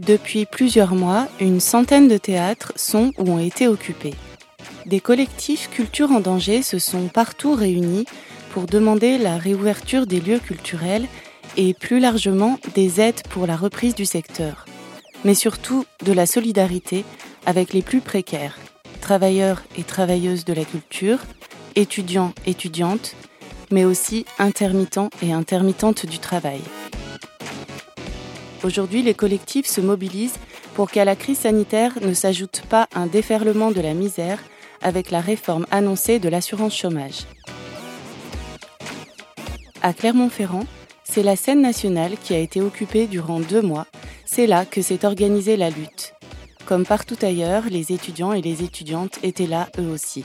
Depuis plusieurs mois, une centaine de théâtres sont ou ont été occupés. Des collectifs Culture en danger se sont partout réunis pour demander la réouverture des lieux culturels et plus largement des aides pour la reprise du secteur, mais surtout de la solidarité avec les plus précaires, travailleurs et travailleuses de la culture, étudiants, étudiantes, mais aussi intermittents et intermittentes du travail. Aujourd'hui, les collectifs se mobilisent pour qu'à la crise sanitaire ne s'ajoute pas un déferlement de la misère avec la réforme annoncée de l'assurance chômage. À Clermont-Ferrand, c'est la scène nationale qui a été occupée durant deux mois. C'est là que s'est organisée la lutte. Comme partout ailleurs, les étudiants et les étudiantes étaient là eux aussi.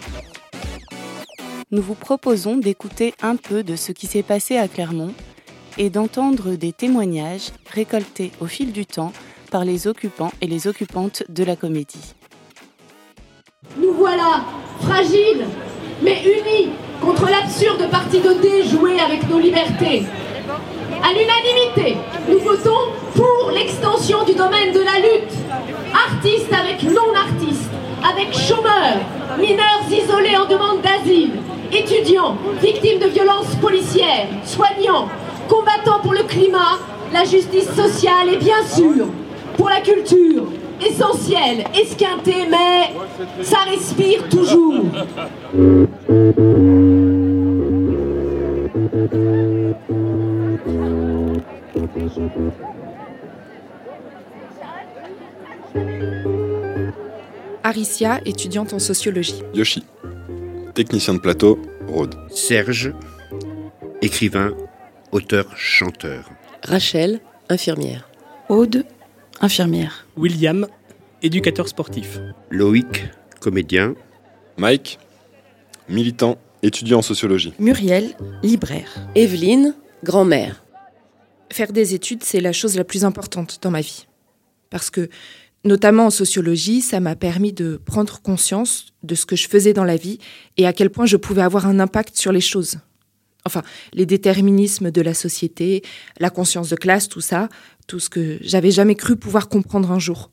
Nous vous proposons d'écouter un peu de ce qui s'est passé à Clermont et d'entendre des témoignages récoltés au fil du temps par les occupants et les occupantes de la comédie. Nous voilà, fragiles, mais unis contre l'absurde partie de dé jouée avec nos libertés. À l'unanimité, nous votons pour l'extension du domaine de la lutte. Artistes avec non-artistes, avec chômeurs, mineurs isolés en demande d'asile, étudiants, victimes de violences policières, soignants, combattants pour le climat, la justice sociale et bien sûr pour la culture. Essentielle, esquintée, mais ça respire toujours. Aricia, étudiante en sociologie. Yoshi, technicien de plateau, Rhodes. Serge, écrivain, auteur, chanteur. Rachel, infirmière. Aude, infirmière. William, éducateur sportif. Loïc, comédien. Mike, militant, étudiant en sociologie. Muriel, libraire. Evelyne, grand-mère. Faire des études, c'est la chose la plus importante dans ma vie. Parce que, notamment en sociologie, ça m'a permis de prendre conscience de ce que je faisais dans la vie et à quel point je pouvais avoir un impact sur les choses. Enfin, les déterminismes de la société, la conscience de classe, tout ça, tout ce que j'avais jamais cru pouvoir comprendre un jour.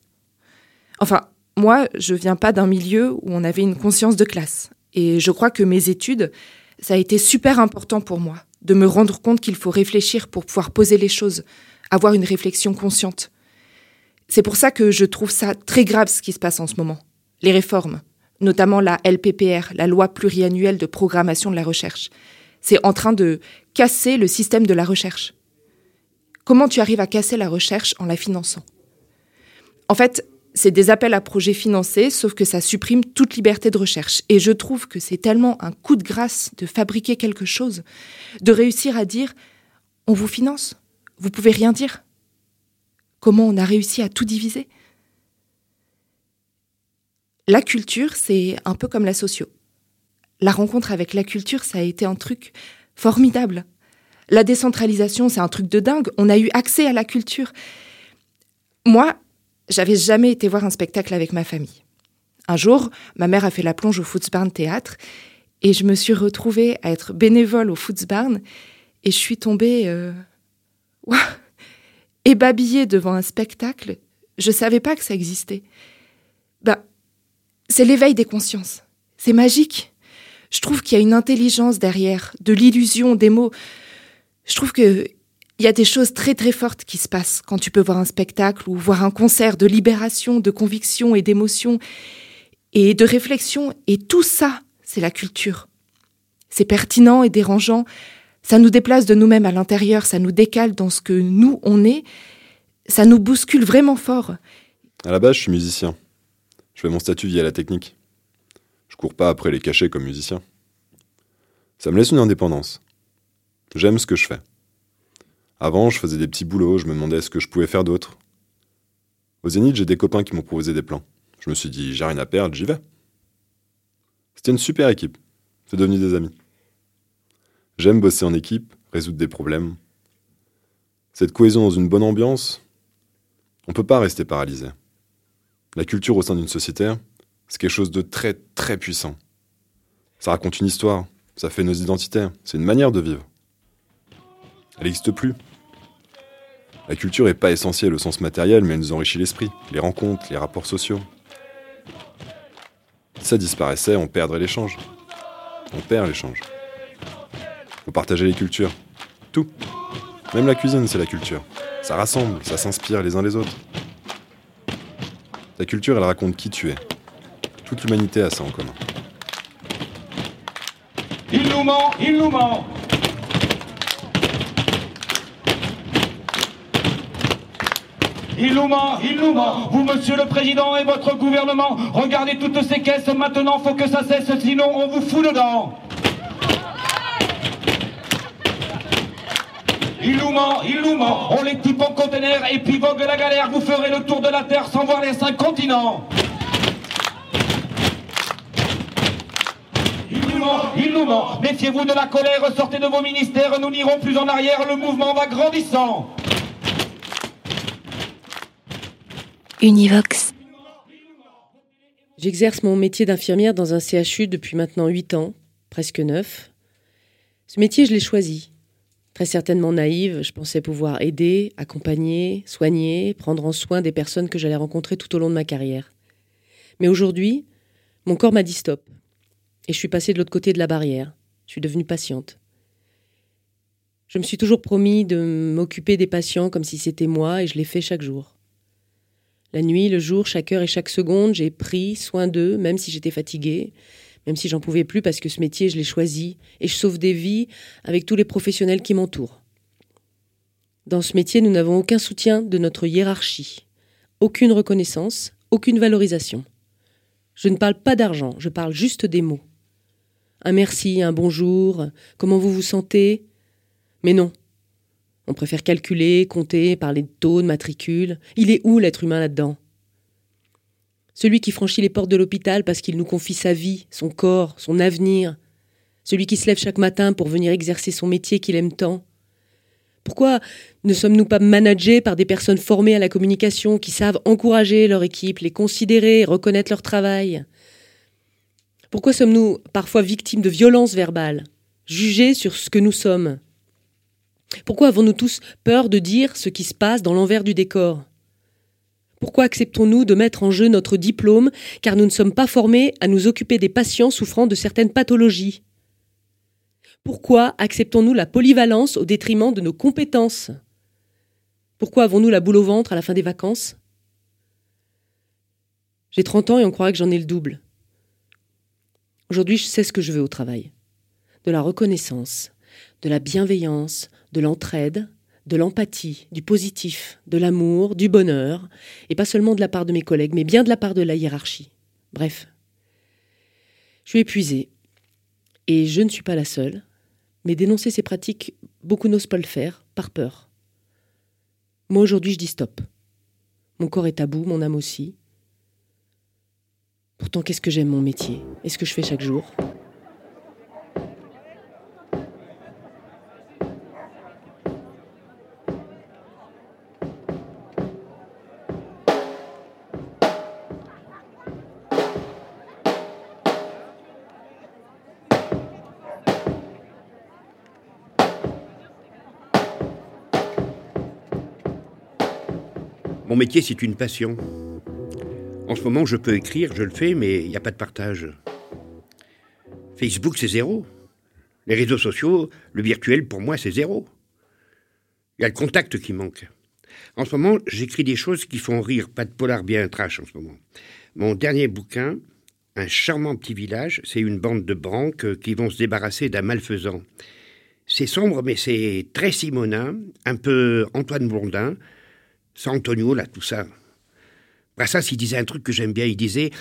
Enfin, moi, je viens pas d'un milieu où on avait une conscience de classe. Et je crois que mes études, ça a été super important pour moi, de me rendre compte qu'il faut réfléchir pour pouvoir poser les choses, avoir une réflexion consciente. C'est pour ça que je trouve ça très grave ce qui se passe en ce moment. Les réformes, notamment la LPPR, la loi pluriannuelle de programmation de la recherche. C'est en train de casser le système de la recherche. Comment tu arrives à casser la recherche en la finançant? En fait, c'est des appels à projets financés, sauf que ça supprime toute liberté de recherche. Et je trouve que c'est tellement un coup de grâce de fabriquer quelque chose, de réussir à dire on vous finance, vous pouvez rien dire. Comment on a réussi à tout diviser? La culture, c'est un peu comme la socio. La rencontre avec la culture, ça a été un truc formidable. La décentralisation, c'est un truc de dingue. On a eu accès à la culture. Moi, j'avais jamais été voir un spectacle avec ma famille. Un jour, ma mère a fait la plonge au Footsbarn Théâtre et je me suis retrouvée à être bénévole au Footsbarn et je suis tombée euh, ébabillée devant un spectacle. Je savais pas que ça existait. Ben, c'est l'éveil des consciences. C'est magique. Je trouve qu'il y a une intelligence derrière, de l'illusion, des mots. Je trouve que il y a des choses très très fortes qui se passent quand tu peux voir un spectacle ou voir un concert de libération, de conviction et d'émotion et de réflexion. Et tout ça, c'est la culture. C'est pertinent et dérangeant. Ça nous déplace de nous-mêmes à l'intérieur, ça nous décale dans ce que nous, on est. Ça nous bouscule vraiment fort. À la base, je suis musicien. Je fais mon statut via la technique. Je cours pas après les cachets comme musicien. Ça me laisse une indépendance. J'aime ce que je fais. Avant, je faisais des petits boulots, je me demandais ce que je pouvais faire d'autre. Au Zénith, j'ai des copains qui m'ont proposé des plans. Je me suis dit, j'ai rien à perdre, j'y vais. C'était une super équipe. C'est devenu des amis. J'aime bosser en équipe, résoudre des problèmes. Cette cohésion dans une bonne ambiance, on ne peut pas rester paralysé. La culture au sein d'une société, c'est quelque chose de très très puissant. Ça raconte une histoire, ça fait nos identités, c'est une manière de vivre. Elle n'existe plus. La culture n'est pas essentielle au sens matériel, mais elle nous enrichit l'esprit, les rencontres, les rapports sociaux. Si ça disparaissait, on perdrait l'échange. On perd l'échange. Faut partager les cultures. Tout. Même la cuisine, c'est la culture. Ça rassemble, ça s'inspire les uns les autres. Ta culture, elle raconte qui tu es. Toute l'humanité a ça en commun. Il nous ment, il nous ment. Il nous ment, il nous ment. Vous, monsieur le président et votre gouvernement, regardez toutes ces caisses maintenant, faut que ça cesse, sinon on vous fout dedans. Il nous ment, il nous ment. On les type en conteneur et puis vogue la galère. Vous ferez le tour de la terre sans voir les cinq continents. Il nous ment, il nous ment. Méfiez-vous de la colère, sortez de vos ministères, nous n'irons plus en arrière, le mouvement va grandissant. Univox. J'exerce mon métier d'infirmière dans un CHU depuis maintenant 8 ans, presque 9. Ce métier, je l'ai choisi. Très certainement naïve, je pensais pouvoir aider, accompagner, soigner, prendre en soin des personnes que j'allais rencontrer tout au long de ma carrière. Mais aujourd'hui, mon corps m'a dit stop. Et je suis passée de l'autre côté de la barrière. Je suis devenue patiente. Je me suis toujours promis de m'occuper des patients comme si c'était moi et je l'ai fait chaque jour. La nuit, le jour, chaque heure et chaque seconde, j'ai pris soin d'eux, même si j'étais fatiguée, même si j'en pouvais plus parce que ce métier, je l'ai choisi, et je sauve des vies avec tous les professionnels qui m'entourent. Dans ce métier, nous n'avons aucun soutien de notre hiérarchie, aucune reconnaissance, aucune valorisation. Je ne parle pas d'argent, je parle juste des mots. Un merci, un bonjour, comment vous vous sentez? Mais non, on préfère calculer, compter, parler de taux, de matricule. Il est où l'être humain là-dedans? Celui qui franchit les portes de l'hôpital parce qu'il nous confie sa vie, son corps, son avenir. Celui qui se lève chaque matin pour venir exercer son métier qu'il aime tant. Pourquoi ne sommes-nous pas managés par des personnes formées à la communication qui savent encourager leur équipe, les considérer, reconnaître leur travail? Pourquoi sommes-nous parfois victimes de violences verbales, jugés sur ce que nous sommes pourquoi avons-nous tous peur de dire ce qui se passe dans l'envers du décor Pourquoi acceptons-nous de mettre en jeu notre diplôme car nous ne sommes pas formés à nous occuper des patients souffrant de certaines pathologies Pourquoi acceptons-nous la polyvalence au détriment de nos compétences Pourquoi avons-nous la boule au ventre à la fin des vacances J'ai 30 ans et on croirait que j'en ai le double. Aujourd'hui, je sais ce que je veux au travail. De la reconnaissance, de la bienveillance, de l'entraide, de l'empathie, du positif, de l'amour, du bonheur, et pas seulement de la part de mes collègues, mais bien de la part de la hiérarchie. Bref. Je suis épuisée. Et je ne suis pas la seule. Mais dénoncer ces pratiques, beaucoup n'osent pas le faire, par peur. Moi aujourd'hui je dis stop. Mon corps est à bout, mon âme aussi. Pourtant qu'est-ce que j'aime mon métier et ce que je fais chaque jour? Mon métier, c'est une passion. En ce moment, je peux écrire, je le fais, mais il n'y a pas de partage. Facebook, c'est zéro. Les réseaux sociaux, le virtuel, pour moi, c'est zéro. Il y a le contact qui manque. En ce moment, j'écris des choses qui font rire, pas de polar bien trash en ce moment. Mon dernier bouquin, Un charmant petit village, c'est une bande de branques qui vont se débarrasser d'un malfaisant. C'est sombre, mais c'est très Simonin, un peu Antoine Blondin, San Antonio, là, tout ça. Brassas, il disait un truc que j'aime bien. Il disait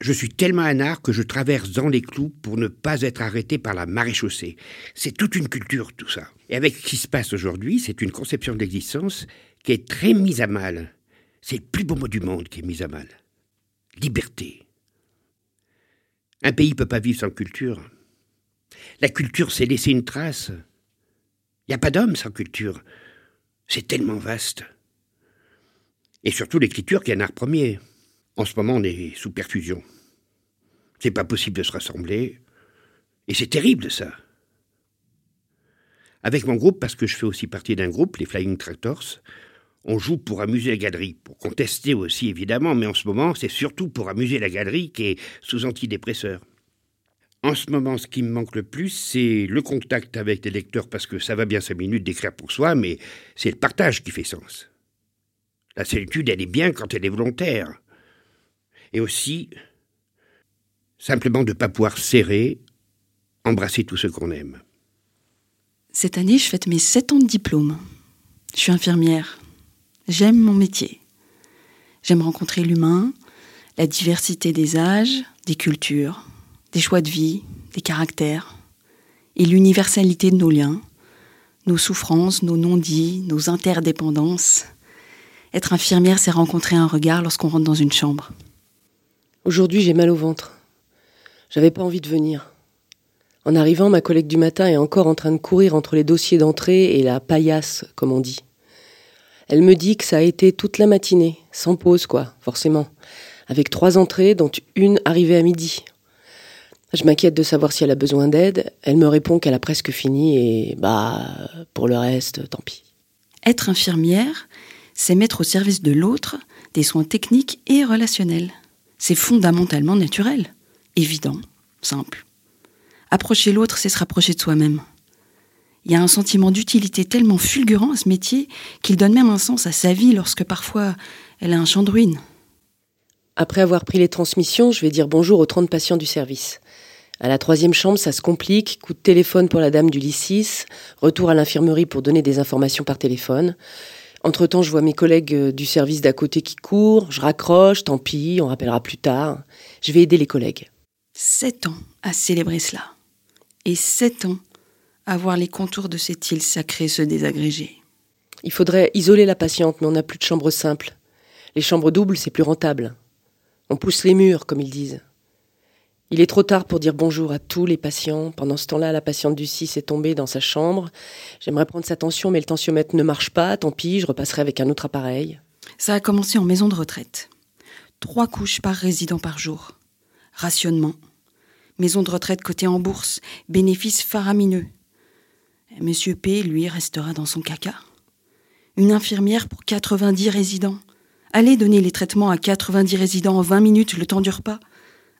Je suis tellement un art que je traverse dans les clous pour ne pas être arrêté par la maréchaussée. C'est toute une culture, tout ça. Et avec ce qui se passe aujourd'hui, c'est une conception de l'existence qui est très mise à mal. C'est le plus beau mot du monde qui est mise à mal. liberté. Un pays ne peut pas vivre sans culture. La culture, c'est laisser une trace. Il n'y a pas d'homme sans culture. C'est tellement vaste. Et surtout l'écriture qui est un art premier. En ce moment, on est sous perfusion. C'est pas possible de se rassembler. Et c'est terrible ça. Avec mon groupe, parce que je fais aussi partie d'un groupe, les Flying Tractors, on joue pour amuser la galerie, pour contester aussi évidemment, mais en ce moment, c'est surtout pour amuser la galerie qui est sous antidépresseur. En ce moment, ce qui me manque le plus, c'est le contact avec les lecteurs, parce que ça va bien cinq minutes d'écrire pour soi, mais c'est le partage qui fait sens. La solitude, elle est bien quand elle est volontaire. Et aussi, simplement de ne pas pouvoir serrer, embrasser tous ceux qu'on aime. Cette année, je fête mes sept ans de diplôme. Je suis infirmière. J'aime mon métier. J'aime rencontrer l'humain, la diversité des âges, des cultures, des choix de vie, des caractères, et l'universalité de nos liens, nos souffrances, nos non-dits, nos interdépendances. Être infirmière, c'est rencontrer un regard lorsqu'on rentre dans une chambre. Aujourd'hui, j'ai mal au ventre. J'avais pas envie de venir. En arrivant, ma collègue du matin est encore en train de courir entre les dossiers d'entrée et la paillasse, comme on dit. Elle me dit que ça a été toute la matinée, sans pause, quoi, forcément. Avec trois entrées, dont une arrivée à midi. Je m'inquiète de savoir si elle a besoin d'aide. Elle me répond qu'elle a presque fini et, bah, pour le reste, tant pis. Être infirmière, c'est mettre au service de l'autre des soins techniques et relationnels. C'est fondamentalement naturel, évident, simple. Approcher l'autre, c'est se rapprocher de soi-même. Il y a un sentiment d'utilité tellement fulgurant à ce métier qu'il donne même un sens à sa vie lorsque parfois elle a un champ de ruines. Après avoir pris les transmissions, je vais dire bonjour aux 30 patients du service. À la troisième chambre, ça se complique. Coup de téléphone pour la dame du 6, retour à l'infirmerie pour donner des informations par téléphone. Entre-temps, je vois mes collègues euh, du service d'à côté qui courent, je raccroche, tant pis, on rappellera plus tard. Je vais aider les collègues. Sept ans à célébrer cela et sept ans à voir les contours de cette île sacrée se désagréger. Il faudrait isoler la patiente, mais on n'a plus de chambre simple. Les chambres doubles, c'est plus rentable. On pousse les murs, comme ils disent. Il est trop tard pour dire bonjour à tous les patients. Pendant ce temps-là, la patiente du 6 est tombée dans sa chambre. J'aimerais prendre sa tension, mais le tensiomètre ne marche pas. Tant pis, je repasserai avec un autre appareil. Ça a commencé en maison de retraite. Trois couches par résident par jour. Rationnement, maison de retraite cotée en bourse, bénéfice faramineux. Monsieur P, lui, restera dans son caca. Une infirmière pour 90 résidents. Allez donner les traitements à 90 résidents en 20 minutes le temps du repas.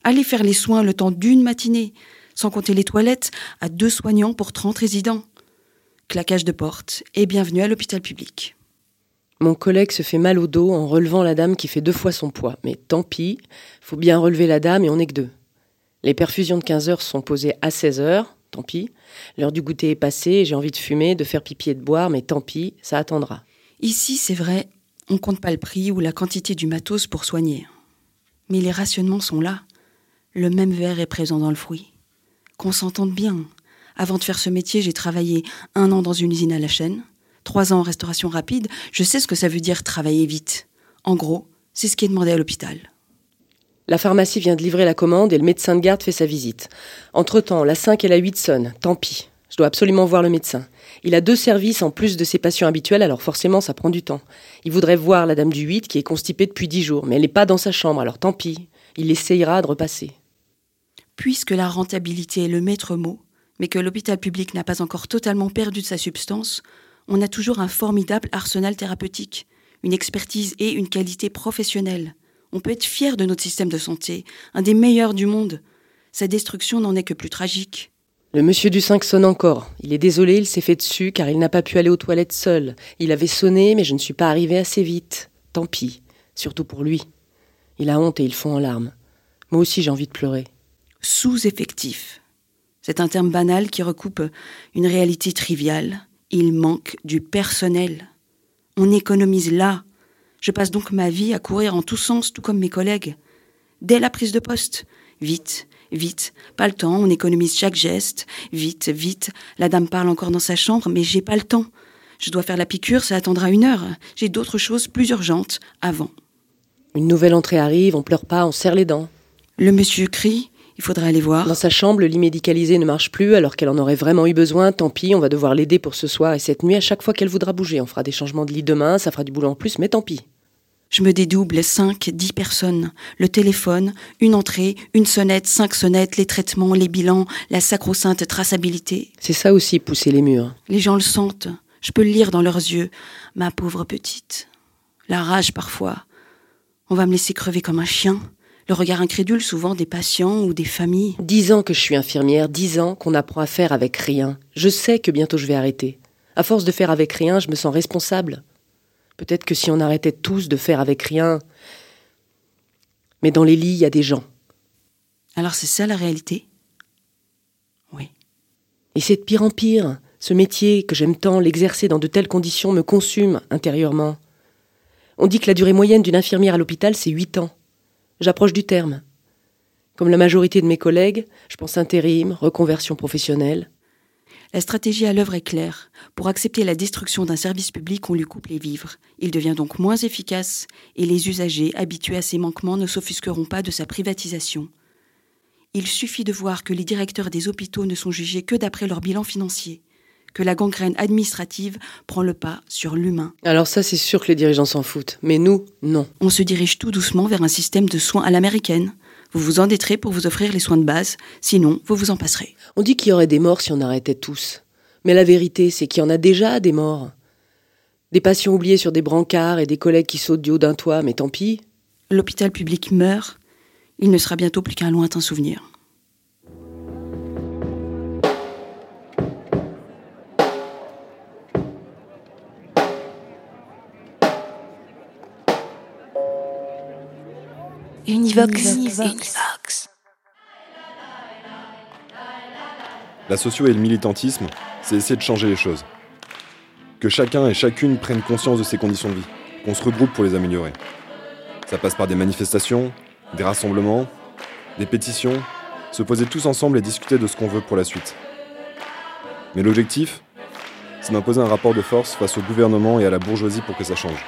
Allez faire les soins le temps d'une matinée, sans compter les toilettes, à deux soignants pour 30 résidents. Claquage de porte et bienvenue à l'hôpital public. Mon collègue se fait mal au dos en relevant la dame qui fait deux fois son poids. Mais tant pis, faut bien relever la dame et on n'est que deux. Les perfusions de 15 heures sont posées à 16 heures, tant pis. L'heure du goûter est passée, j'ai envie de fumer, de faire pipi et de boire, mais tant pis, ça attendra. Ici, c'est vrai, on compte pas le prix ou la quantité du matos pour soigner. Mais les rationnements sont là. Le même verre est présent dans le fruit. Qu'on s'entende bien. Avant de faire ce métier, j'ai travaillé un an dans une usine à la chaîne, trois ans en restauration rapide. Je sais ce que ça veut dire travailler vite. En gros, c'est ce qui est demandé à l'hôpital. La pharmacie vient de livrer la commande et le médecin de garde fait sa visite. Entre-temps, la 5 et la 8 sonnent. Tant pis. Je dois absolument voir le médecin. Il a deux services en plus de ses patients habituels, alors forcément ça prend du temps. Il voudrait voir la dame du 8 qui est constipée depuis 10 jours, mais elle n'est pas dans sa chambre, alors tant pis. Il essayera de repasser. Puisque la rentabilité est le maître mot, mais que l'hôpital public n'a pas encore totalement perdu de sa substance, on a toujours un formidable arsenal thérapeutique, une expertise et une qualité professionnelle. On peut être fier de notre système de santé, un des meilleurs du monde. Sa destruction n'en est que plus tragique. Le monsieur du 5 sonne encore. Il est désolé, il s'est fait dessus car il n'a pas pu aller aux toilettes seul. Il avait sonné, mais je ne suis pas arrivée assez vite. Tant pis, surtout pour lui. Il a honte et il fond en larmes. Moi aussi j'ai envie de pleurer. Sous-effectif. C'est un terme banal qui recoupe une réalité triviale. Il manque du personnel. On économise là, je passe donc ma vie à courir en tous sens, tout comme mes collègues. Dès la prise de poste, vite, vite, pas le temps, on économise chaque geste, vite, vite. La dame parle encore dans sa chambre, mais j'ai pas le temps. Je dois faire la piqûre, ça attendra une heure. J'ai d'autres choses plus urgentes avant. Une nouvelle entrée arrive, on pleure pas, on serre les dents. Le monsieur crie, il faudrait aller voir. Dans sa chambre, le lit médicalisé ne marche plus alors qu'elle en aurait vraiment eu besoin. Tant pis, on va devoir l'aider pour ce soir et cette nuit. À chaque fois qu'elle voudra bouger, on fera des changements de lit demain, ça fera du boulot en plus, mais tant pis. Je me dédouble, cinq, dix personnes. Le téléphone, une entrée, une sonnette, cinq sonnettes, les traitements, les bilans, la sacro-sainte traçabilité. C'est ça aussi, pousser les murs. Les gens le sentent. Je peux le lire dans leurs yeux. Ma pauvre petite. La rage parfois. On va me laisser crever comme un chien. Le regard incrédule souvent des patients ou des familles. Dix ans que je suis infirmière, dix ans qu'on apprend à faire avec rien. Je sais que bientôt je vais arrêter. À force de faire avec rien, je me sens responsable. Peut-être que si on arrêtait tous de faire avec rien. Mais dans les lits, il y a des gens. Alors c'est ça la réalité? Oui. Et c'est de pire en pire. Ce métier que j'aime tant, l'exercer dans de telles conditions me consume intérieurement. On dit que la durée moyenne d'une infirmière à l'hôpital, c'est huit ans. J'approche du terme. Comme la majorité de mes collègues, je pense intérim, reconversion professionnelle. La stratégie à l'œuvre est claire. Pour accepter la destruction d'un service public, on lui coupe les vivres. Il devient donc moins efficace et les usagers, habitués à ses manquements, ne s'offusqueront pas de sa privatisation. Il suffit de voir que les directeurs des hôpitaux ne sont jugés que d'après leur bilan financier, que la gangrène administrative prend le pas sur l'humain. Alors ça, c'est sûr que les dirigeants s'en foutent. Mais nous, non. On se dirige tout doucement vers un système de soins à l'américaine. Vous vous endetterez pour vous offrir les soins de base, sinon vous vous en passerez. On dit qu'il y aurait des morts si on arrêtait tous. Mais la vérité, c'est qu'il y en a déjà des morts. Des patients oubliés sur des brancards et des collègues qui sautent du haut d'un toit, mais tant pis. L'hôpital public meurt. Il ne sera bientôt plus qu'un lointain souvenir. Univox. Univox. La socio et le militantisme, c'est essayer de changer les choses. Que chacun et chacune prenne conscience de ses conditions de vie, qu'on se regroupe pour les améliorer. Ça passe par des manifestations, des rassemblements, des pétitions, se poser tous ensemble et discuter de ce qu'on veut pour la suite. Mais l'objectif, c'est d'imposer un rapport de force face au gouvernement et à la bourgeoisie pour que ça change.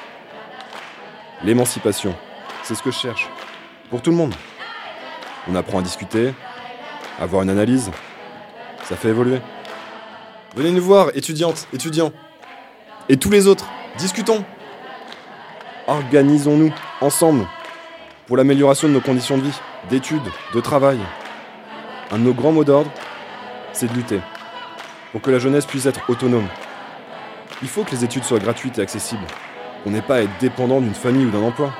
L'émancipation, c'est ce que je cherche. Pour tout le monde. On apprend à discuter, à avoir une analyse. Ça fait évoluer. Venez nous voir, étudiantes, étudiants. Et tous les autres, discutons. Organisons-nous, ensemble, pour l'amélioration de nos conditions de vie, d'études, de travail. Un de nos grands mots d'ordre, c'est de lutter. Pour que la jeunesse puisse être autonome. Il faut que les études soient gratuites et accessibles. On n'est pas à être dépendant d'une famille ou d'un emploi.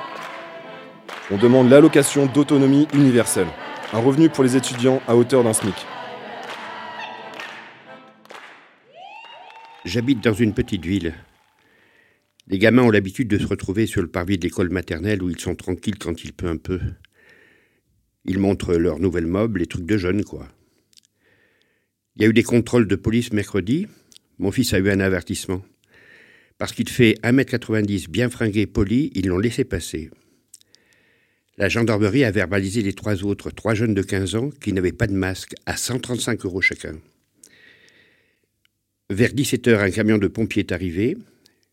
On demande l'allocation d'autonomie universelle, un revenu pour les étudiants à hauteur d'un SMIC. J'habite dans une petite ville. Les gamins ont l'habitude de se retrouver sur le parvis de l'école maternelle où ils sont tranquilles quand il peut un peu. Ils montrent leurs nouvelles meubles, les trucs de jeunes, quoi. Il y a eu des contrôles de police mercredi. Mon fils a eu un avertissement. Parce qu'il fait 1m90 bien fringué, poli, ils l'ont laissé passer. La gendarmerie a verbalisé les trois autres, trois jeunes de 15 ans, qui n'avaient pas de masque, à 135 euros chacun. Vers 17h, un camion de pompiers est arrivé.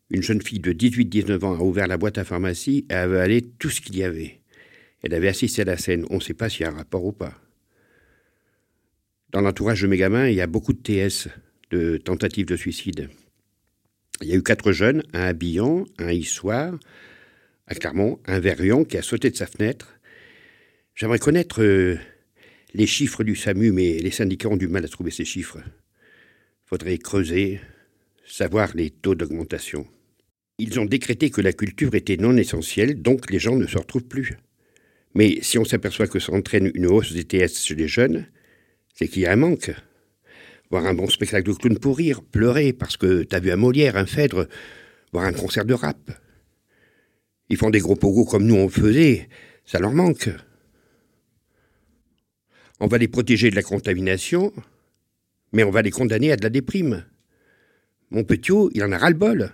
Une jeune fille de 18-19 ans a ouvert la boîte à pharmacie et a avalé tout ce qu'il y avait. Elle avait assisté à la scène. On ne sait pas s'il y a un rapport ou pas. Dans l'entourage de mes gamins, il y a beaucoup de TS, de tentatives de suicide. Il y a eu quatre jeunes, un à Billon, un à à Clermont, un Verrion qui a sauté de sa fenêtre. J'aimerais connaître euh, les chiffres du SAMU, mais les syndicats ont du mal à trouver ces chiffres. Faudrait creuser, savoir les taux d'augmentation. Ils ont décrété que la culture était non essentielle, donc les gens ne se retrouvent plus. Mais si on s'aperçoit que ça entraîne une hausse des TS chez les jeunes, c'est qu'il y a un manque. Voir un bon spectacle de clown pour rire, pleurer parce que t'as vu un Molière, un Phèdre, voir un concert de rap. Ils font des gros pogos comme nous on faisait, ça leur manque. On va les protéger de la contamination, mais on va les condamner à de la déprime. Mon petit, il en a ras-le-bol.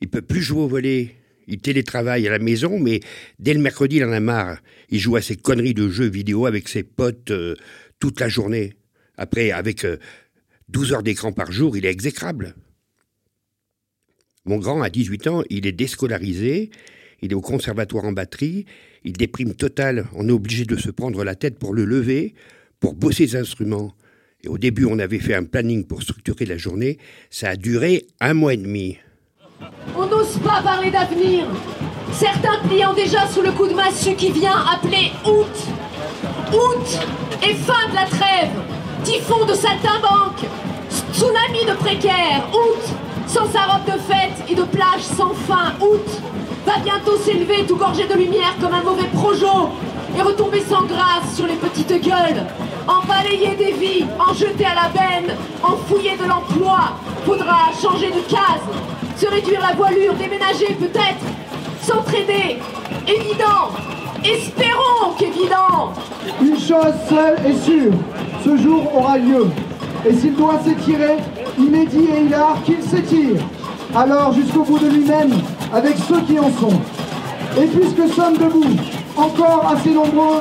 Il peut plus jouer au volet. Il télétravaille à la maison, mais dès le mercredi, il en a marre. Il joue à ses conneries de jeux vidéo avec ses potes euh, toute la journée. Après, avec euh, 12 heures d'écran par jour, il est exécrable. Mon grand, à 18 ans, il est déscolarisé. Il est au conservatoire en batterie, il déprime total, on est obligé de se prendre la tête pour le lever, pour bosser ses instruments. Et au début, on avait fait un planning pour structurer la journée, ça a duré un mois et demi. On n'ose pas parler d'avenir. Certains pliant déjà sous le coup de massue qui vient appeler août. Août et fin de la trêve. Typhon de saltimbanque. Tsunami de précaire. Août sans sa robe de fête et de plage sans fin. Août va bientôt s'élever tout gorgé de lumière comme un mauvais projo et retomber sans grâce sur les petites gueules. En balayer des vies, en jeter à la benne, en fouiller de l'emploi. Faudra changer de case, se réduire la voilure, déménager peut-être, s'entraider. Évident, espérons qu'évident. Une chose seule est sûre, ce jour aura lieu. Et s'il doit s'étirer, il dit et hilar qu'il s'étire. Alors jusqu'au bout de lui-même, avec ceux qui en sont. Et puisque sommes debout, encore assez nombreux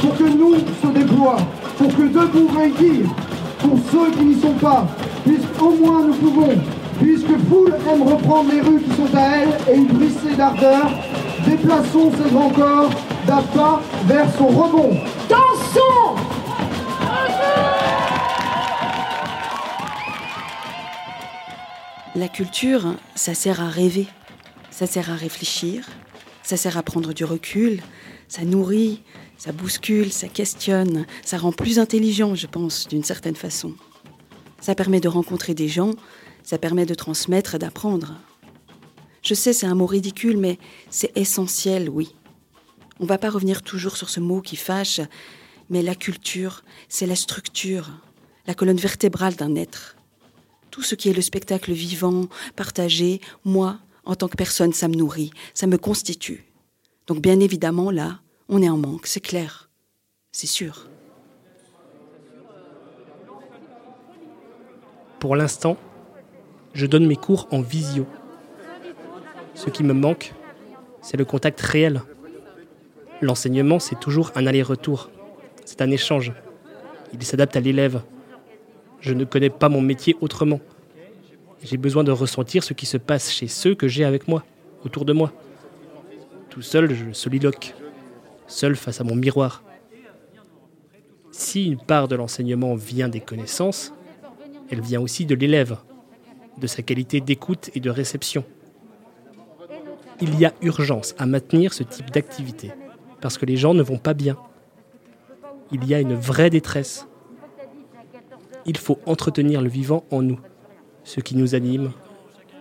pour que nous se déploie, pour que debout veuille pour ceux qui n'y sont pas, puisqu'au moins nous pouvons, puisque foule aime reprendre les rues qui sont à elle et une brissée d'ardeur, déplaçons ce grand corps d'un vers son rebond. Dansons La culture, ça sert à rêver, ça sert à réfléchir, ça sert à prendre du recul, ça nourrit, ça bouscule, ça questionne, ça rend plus intelligent, je pense, d'une certaine façon. Ça permet de rencontrer des gens, ça permet de transmettre, d'apprendre. Je sais, c'est un mot ridicule, mais c'est essentiel, oui. On va pas revenir toujours sur ce mot qui fâche, mais la culture, c'est la structure, la colonne vertébrale d'un être. Tout ce qui est le spectacle vivant, partagé, moi, en tant que personne, ça me nourrit, ça me constitue. Donc bien évidemment, là, on est en manque, c'est clair. C'est sûr. Pour l'instant, je donne mes cours en visio. Ce qui me manque, c'est le contact réel. L'enseignement, c'est toujours un aller-retour. C'est un échange. Il s'adapte à l'élève. Je ne connais pas mon métier autrement. J'ai besoin de ressentir ce qui se passe chez ceux que j'ai avec moi, autour de moi. Tout seul, je soliloque, seul face à mon miroir. Si une part de l'enseignement vient des connaissances, elle vient aussi de l'élève, de sa qualité d'écoute et de réception. Il y a urgence à maintenir ce type d'activité, parce que les gens ne vont pas bien. Il y a une vraie détresse. Il faut entretenir le vivant en nous, ce qui nous anime,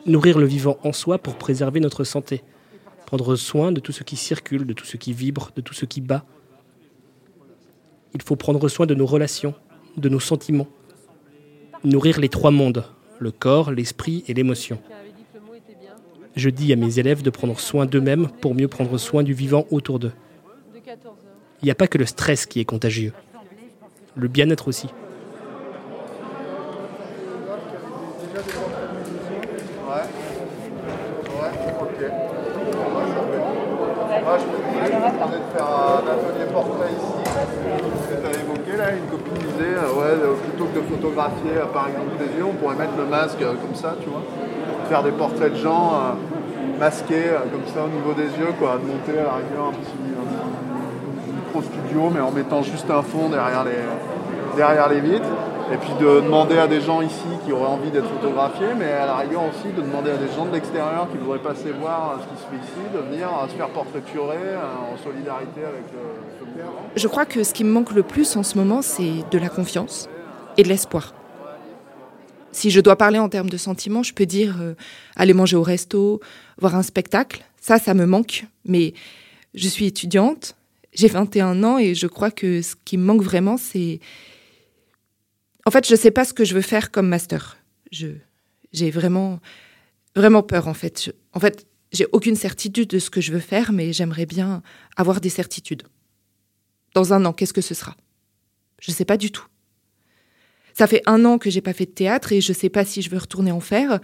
nourrir le vivant en soi pour préserver notre santé, prendre soin de tout ce qui circule, de tout ce qui vibre, de tout ce qui bat. Il faut prendre soin de nos relations, de nos sentiments, nourrir les trois mondes, le corps, l'esprit et l'émotion. Je dis à mes élèves de prendre soin d'eux-mêmes pour mieux prendre soin du vivant autour d'eux. Il n'y a pas que le stress qui est contagieux, le bien-être aussi. Moi, je proposais de faire un atelier portrait ici. As évoqué là, une copine disait, euh, ouais, euh, plutôt que de photographier euh, par exemple des yeux, on pourrait mettre le masque comme ça, tu vois. Faire des portraits de gens masqués comme ça au niveau des yeux, quoi. De monter à la rigueur un petit, un micro studio, mais en mettant juste un fond derrière les, derrière les vitres. Et puis de demander à des gens ici qui auraient envie d'être photographiés, mais à la rigueur aussi de demander à des gens de l'extérieur qui voudraient passer voir ce qui se fait ici, de venir se faire portraiturer en solidarité avec le Je crois que ce qui me manque le plus en ce moment, c'est de la confiance et de l'espoir. Si je dois parler en termes de sentiments, je peux dire euh, aller manger au resto, voir un spectacle. Ça, ça me manque. Mais je suis étudiante, j'ai 21 ans et je crois que ce qui me manque vraiment, c'est en fait, je ne sais pas ce que je veux faire comme master. Je, j'ai vraiment, vraiment peur, en fait. En fait, j'ai aucune certitude de ce que je veux faire, mais j'aimerais bien avoir des certitudes. Dans un an, qu'est-ce que ce sera? Je ne sais pas du tout. Ça fait un an que j'ai pas fait de théâtre et je ne sais pas si je veux retourner en faire.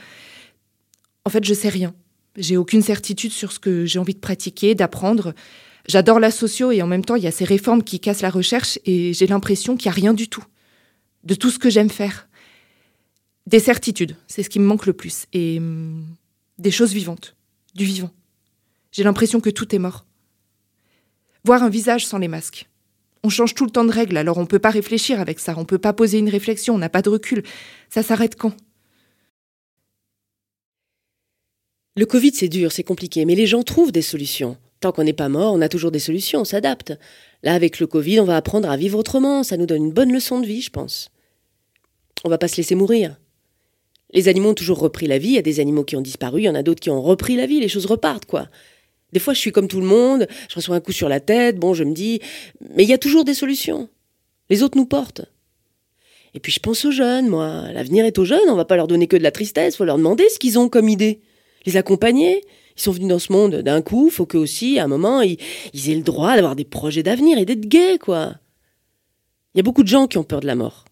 En fait, je sais rien. J'ai aucune certitude sur ce que j'ai envie de pratiquer, d'apprendre. J'adore la socio et en même temps, il y a ces réformes qui cassent la recherche et j'ai l'impression qu'il n'y a rien du tout de tout ce que j'aime faire. Des certitudes, c'est ce qui me manque le plus. Et hum, des choses vivantes, du vivant. J'ai l'impression que tout est mort. Voir un visage sans les masques. On change tout le temps de règles, alors on ne peut pas réfléchir avec ça, on ne peut pas poser une réflexion, on n'a pas de recul. Ça s'arrête quand? Le Covid, c'est dur, c'est compliqué, mais les gens trouvent des solutions. Tant qu'on n'est pas mort, on a toujours des solutions, on s'adapte. Là, avec le Covid, on va apprendre à vivre autrement, ça nous donne une bonne leçon de vie, je pense. On va pas se laisser mourir. Les animaux ont toujours repris la vie, il y a des animaux qui ont disparu, il y en a d'autres qui ont repris la vie, les choses repartent, quoi. Des fois, je suis comme tout le monde, je reçois un coup sur la tête, bon, je me dis, mais il y a toujours des solutions. Les autres nous portent. Et puis je pense aux jeunes, moi. L'avenir est aux jeunes, on va pas leur donner que de la tristesse, faut leur demander ce qu'ils ont comme idée. Les accompagner. Ils sont venus dans ce monde d'un coup, faut qu'eux aussi, à un moment, ils aient le droit d'avoir des projets d'avenir et d'être gays, quoi. Il y a beaucoup de gens qui ont peur de la mort.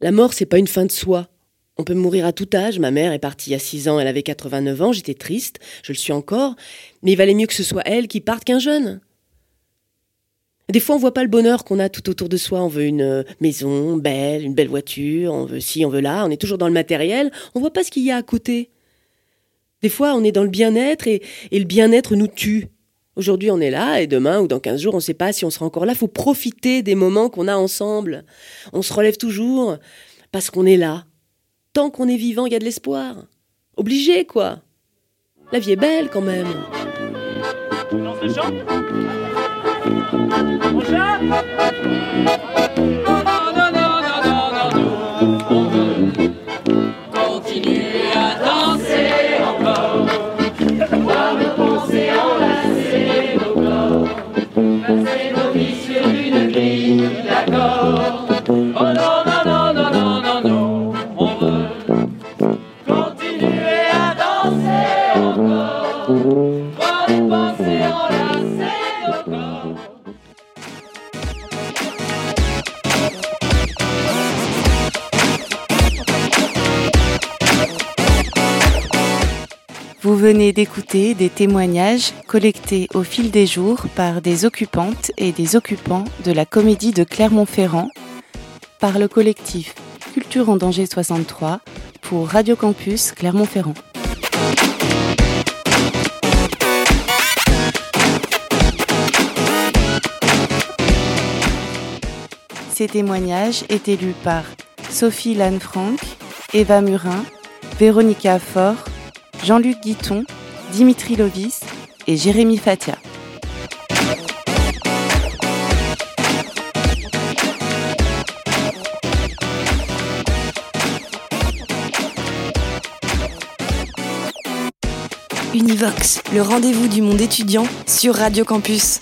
La mort, c'est pas une fin de soi. On peut mourir à tout âge. Ma mère est partie à 6 ans, elle avait 89 ans, j'étais triste, je le suis encore, mais il valait mieux que ce soit elle qui parte qu'un jeune. Des fois, on voit pas le bonheur qu'on a tout autour de soi. On veut une euh, maison belle, une belle voiture, on veut ci, on veut là, on est toujours dans le matériel, on voit pas ce qu'il y a à côté. Des fois, on est dans le bien-être et, et le bien-être nous tue. Aujourd'hui, on est là et demain ou dans 15 jours, on ne sait pas si on sera encore là. faut profiter des moments qu'on a ensemble. On se relève toujours parce qu'on est là. Tant qu'on est vivant, il y a de l'espoir. Obligé, quoi. La vie est belle quand même. Vous venez d'écouter des témoignages collectés au fil des jours par des occupantes et des occupants de la comédie de Clermont-Ferrand par le collectif Culture en danger 63 pour Radio Campus Clermont-Ferrand. Ces témoignages étaient lus par Sophie Lanne-Franck, Eva Murin, Véronica Faure, Jean-Luc Guiton, Dimitri Lovis et Jérémy Fatia. Univox, le rendez-vous du monde étudiant sur Radio Campus.